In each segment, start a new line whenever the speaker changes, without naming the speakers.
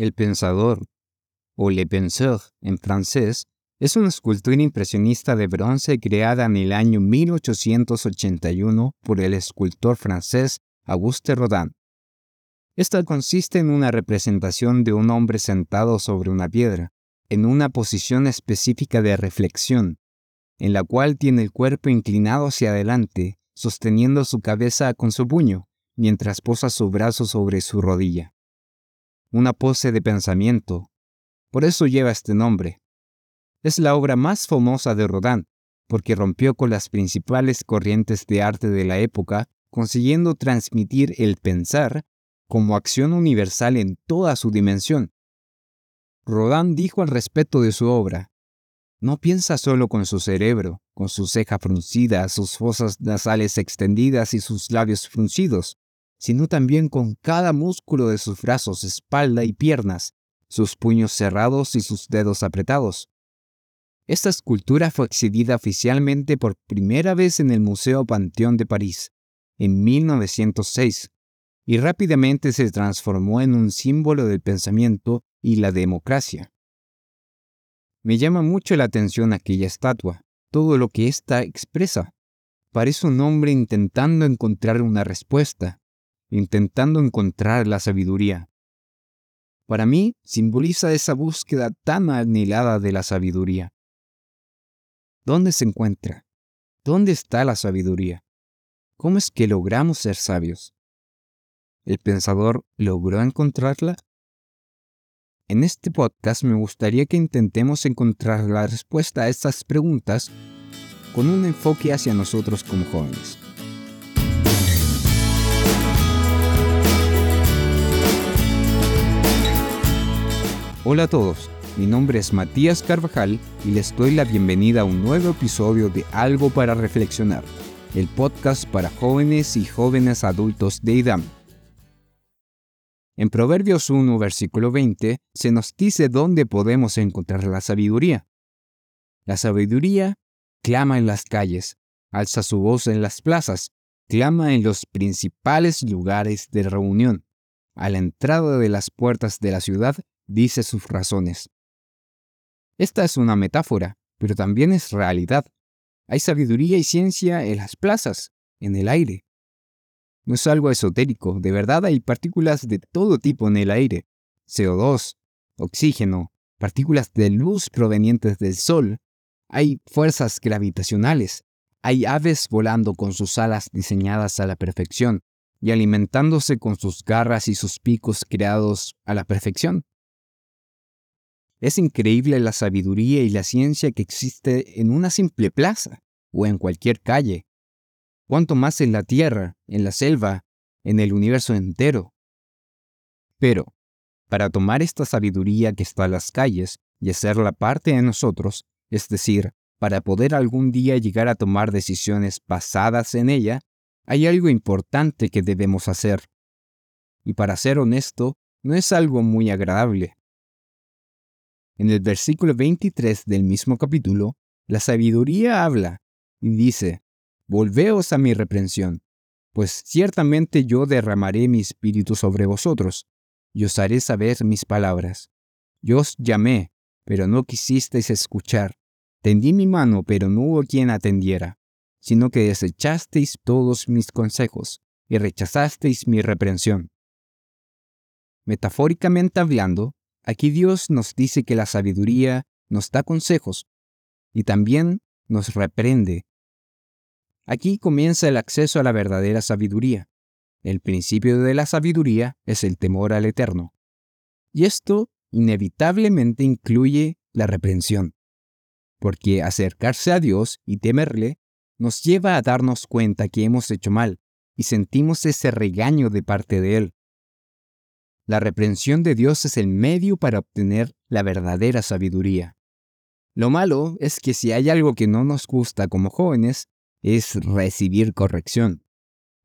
El Pensador, o Le Penseur en francés, es una escultura impresionista de bronce creada en el año 1881 por el escultor francés Auguste Rodin. Esta consiste en una representación de un hombre sentado sobre una piedra, en una posición específica de reflexión, en la cual tiene el cuerpo inclinado hacia adelante, sosteniendo su cabeza con su puño, mientras posa su brazo sobre su rodilla. Una pose de pensamiento. Por eso lleva este nombre. Es la obra más famosa de Rodin, porque rompió con las principales corrientes de arte de la época, consiguiendo transmitir el pensar como acción universal en toda su dimensión. Rodin dijo al respecto de su obra, no piensa solo con su cerebro, con su ceja fruncida, sus fosas nasales extendidas y sus labios fruncidos, sino también con cada músculo de sus brazos, espalda y piernas, sus puños cerrados y sus dedos apretados. Esta escultura fue exhibida oficialmente por primera vez en el Museo Panteón de París, en 1906, y rápidamente se transformó en un símbolo del pensamiento y la democracia. Me llama mucho la atención aquella estatua, todo lo que ésta expresa. Parece un hombre intentando encontrar una respuesta, intentando encontrar la sabiduría. Para mí, simboliza esa búsqueda tan anhelada de la sabiduría. ¿Dónde se encuentra? ¿Dónde está la sabiduría? ¿Cómo es que logramos ser sabios? ¿El pensador logró encontrarla? En este podcast me gustaría que intentemos encontrar la respuesta a estas preguntas con un enfoque hacia nosotros como jóvenes. Hola a todos, mi nombre es Matías Carvajal y les doy la bienvenida a un nuevo episodio de Algo para Reflexionar, el podcast para jóvenes y jóvenes adultos de IDAM. En Proverbios 1, versículo 20, se nos dice dónde podemos encontrar la sabiduría. La sabiduría clama en las calles, alza su voz en las plazas, clama en los principales lugares de reunión. A la entrada de las puertas de la ciudad dice sus razones. Esta es una metáfora, pero también es realidad. Hay sabiduría y ciencia en las plazas, en el aire, no es algo esotérico, de verdad hay partículas de todo tipo en el aire. CO2, oxígeno, partículas de luz provenientes del Sol. Hay fuerzas gravitacionales. Hay aves volando con sus alas diseñadas a la perfección y alimentándose con sus garras y sus picos creados a la perfección. Es increíble la sabiduría y la ciencia que existe en una simple plaza o en cualquier calle cuanto más en la Tierra, en la selva, en el universo entero. Pero, para tomar esta sabiduría que está en las calles y hacerla parte de nosotros, es decir, para poder algún día llegar a tomar decisiones basadas en ella, hay algo importante que debemos hacer. Y para ser honesto, no es algo muy agradable. En el versículo 23 del mismo capítulo, la sabiduría habla y dice, volveos a mi reprensión, pues ciertamente yo derramaré mi espíritu sobre vosotros, y os haré saber mis palabras. Yo os llamé, pero no quisisteis escuchar. Tendí mi mano, pero no hubo quien atendiera, sino que desechasteis todos mis consejos y rechazasteis mi reprensión. Metafóricamente hablando, aquí Dios nos dice que la sabiduría nos da consejos y también nos reprende Aquí comienza el acceso a la verdadera sabiduría. El principio de la sabiduría es el temor al eterno. Y esto inevitablemente incluye la reprensión, porque acercarse a Dios y temerle nos lleva a darnos cuenta que hemos hecho mal y sentimos ese regaño de parte de Él. La reprensión de Dios es el medio para obtener la verdadera sabiduría. Lo malo es que si hay algo que no nos gusta como jóvenes, es recibir corrección,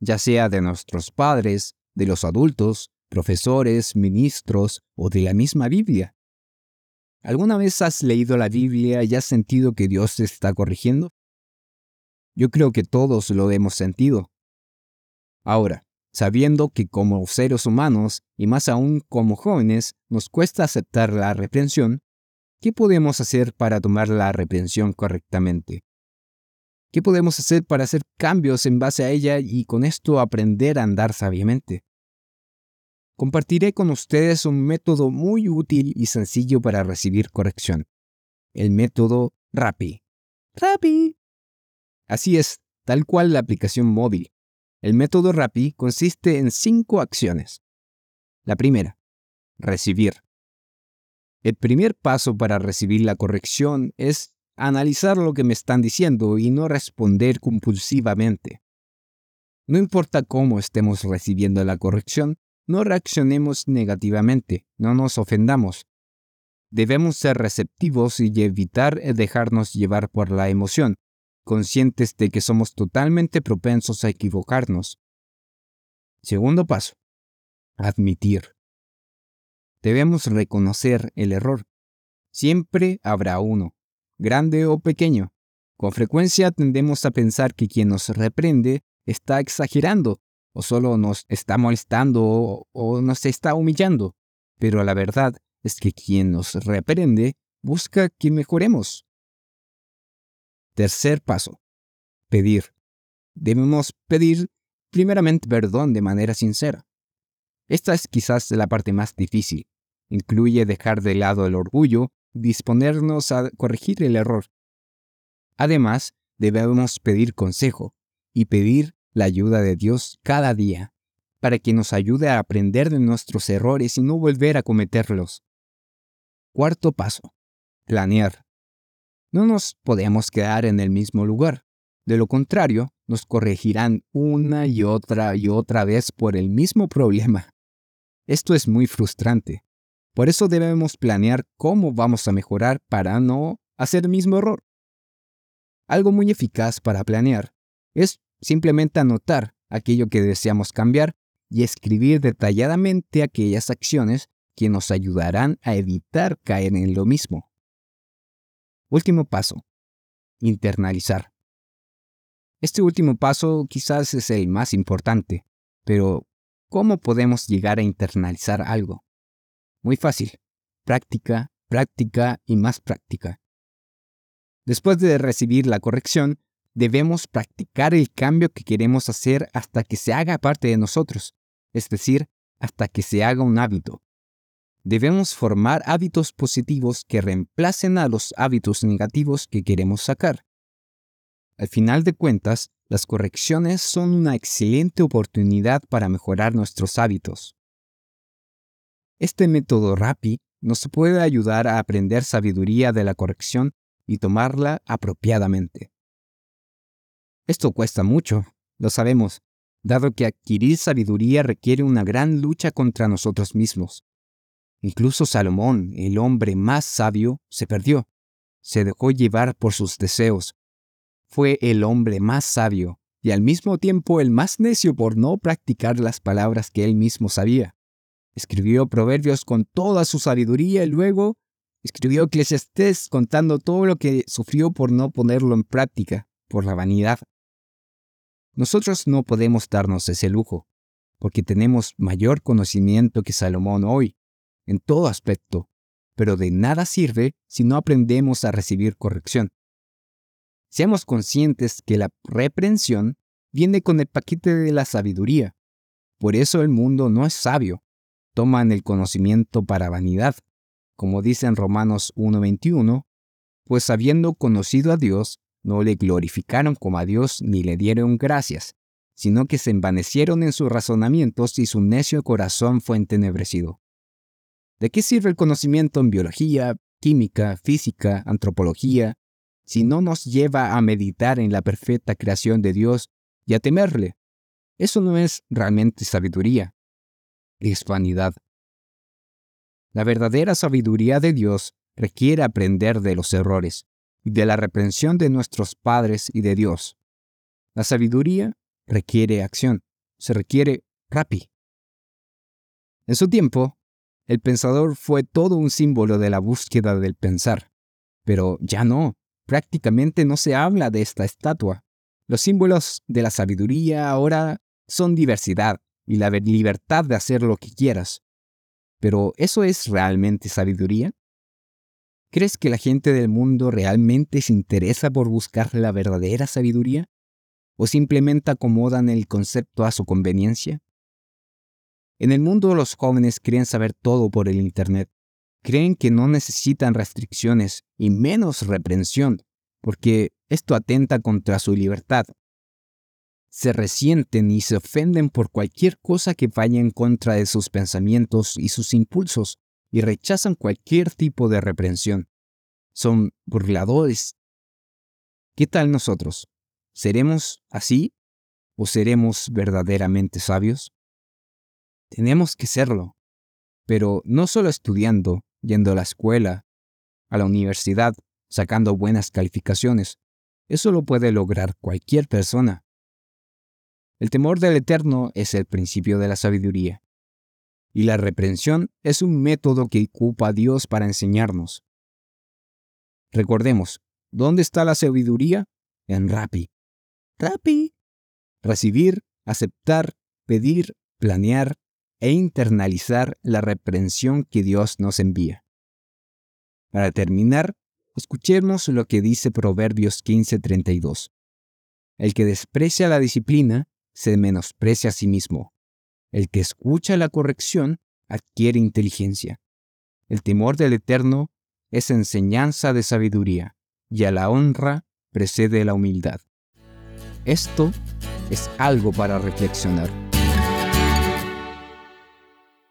ya sea de nuestros padres, de los adultos, profesores, ministros o de la misma Biblia. ¿Alguna vez has leído la Biblia y has sentido que Dios te está corrigiendo? Yo creo que todos lo hemos sentido. Ahora, sabiendo que como seres humanos, y más aún como jóvenes, nos cuesta aceptar la reprensión, ¿qué podemos hacer para tomar la reprensión correctamente? ¿Qué podemos hacer para hacer cambios en base a ella y con esto aprender a andar sabiamente? Compartiré con ustedes un método muy útil y sencillo para recibir corrección. El método RAPI. RAPI. Así es, tal cual la aplicación móvil. El método RAPI consiste en cinco acciones. La primera, recibir. El primer paso para recibir la corrección es analizar lo que me están diciendo y no responder compulsivamente. No importa cómo estemos recibiendo la corrección, no reaccionemos negativamente, no nos ofendamos. Debemos ser receptivos y evitar dejarnos llevar por la emoción, conscientes de que somos totalmente propensos a equivocarnos. Segundo paso. Admitir. Debemos reconocer el error. Siempre habrá uno, grande o pequeño. Con frecuencia tendemos a pensar que quien nos reprende está exagerando o solo nos está molestando o, nos está humillando. Pero la verdad es que quien nos reprende busca que mejoremos. Tercer paso. Pedir. Debemos pedir primeramente perdón de manera sincera. Esta es quizás la parte más difícil. Incluye dejar de lado el orgullo, disponernos a corregir el error. Además, debemos pedir consejo y pedir la ayuda de Dios cada día, para que nos ayude a aprender de nuestros errores y no volver a cometerlos. Cuarto paso. Planear. No nos podemos quedar en el mismo lugar. De lo contrario, nos corregirán una y otra y otra vez por el mismo problema. Esto es muy frustrante. Por eso debemos planear cómo vamos a mejorar para no hacer el mismo error. Algo muy eficaz para planear es simplemente anotar aquello que deseamos cambiar y escribir detalladamente aquellas acciones que nos ayudarán a evitar caer en lo mismo. Último paso. Internalizar. Este último paso quizás es el más importante, pero ¿cómo podemos llegar a internalizar algo? Muy fácil. Práctica, práctica y más práctica. Después de recibir la corrección, debemos practicar el cambio que queremos hacer hasta que se haga parte de nosotros, es decir, hasta que se haga un hábito. Debemos formar hábitos positivos que reemplacen a los hábitos negativos que queremos sacar. Al final de cuentas, las correcciones son una excelente oportunidad para mejorar nuestros hábitos. Este método RAPI nos puede ayudar a aprender sabiduría de la corrección y tomarla apropiadamente. Esto cuesta mucho, lo sabemos, dado que adquirir sabiduría requiere una gran lucha contra nosotros mismos. Incluso Salomón, el hombre más sabio, se perdió. Se dejó llevar por sus deseos. Fue el hombre más sabio y al mismo tiempo el más necio por no practicar las palabras que él mismo sabía. Escribió proverbios con toda su sabiduría y luego escribió Eclesiastés contando todo lo que sufrió por no ponerlo en práctica, por la vanidad. Nosotros no podemos darnos ese lujo, porque tenemos mayor conocimiento que Salomón hoy, en todo aspecto, pero de nada sirve si no aprendemos a recibir corrección. Seamos conscientes que la reprensión viene con el paquete de la sabiduría. Por eso el mundo no es sabio. Toman el conocimiento para vanidad, como dice en Romanos 1.21, pues habiendo conocido a Dios, no le glorificaron como a Dios ni le dieron gracias, sino que se envanecieron en sus razonamientos y su necio corazón fue entenebrecido. ¿De qué sirve el conocimiento en biología, química, física, antropología, si no nos lleva a meditar en la perfecta creación de Dios y a temerle? Eso no es realmente sabiduría, es vanidad. La verdadera sabiduría de Dios requiere aprender de los errores y de la reprensión de nuestros padres y de Dios. La sabiduría requiere acción, se requiere rapi. En su tiempo, el pensador fue todo un símbolo de la búsqueda del pensar. Pero ya no, prácticamente no se habla de esta estatua. Los símbolos de la sabiduría ahora son diversidad, y la libertad de hacer lo que quieras. Pero ¿eso es realmente sabiduría? ¿Crees que la gente del mundo realmente se interesa por buscar la verdadera sabiduría? ¿O simplemente acomodan el concepto a su conveniencia? En el mundo los jóvenes creen saber todo por el Internet. Creen que no necesitan restricciones y menos reprensión, porque esto atenta contra su libertad. Se resienten y se ofenden por cualquier cosa que vaya en contra de sus pensamientos y sus impulsos y rechazan cualquier tipo de reprensión. Son burladores. ¿Qué tal nosotros? ¿Seremos así o seremos verdaderamente sabios? Tenemos que serlo, pero no solo estudiando, yendo a la escuela, a la universidad, sacando buenas calificaciones. Eso lo puede lograr cualquier persona. El temor del Eterno es el principio de la sabiduría. Y la reprensión es un método que ocupa Dios para enseñarnos. Recordemos, ¿dónde está la sabiduría? En Rapi. Rapi. Recibir, aceptar, pedir, planear e internalizar la reprensión que Dios nos envía. Para terminar, escuchemos lo que dice Proverbios 15:32. El que desprecia la disciplina se menosprecia a sí mismo. El que escucha la corrección adquiere inteligencia. El temor del Eterno es enseñanza de sabiduría, y a la honra precede la humildad. Esto es algo para reflexionar.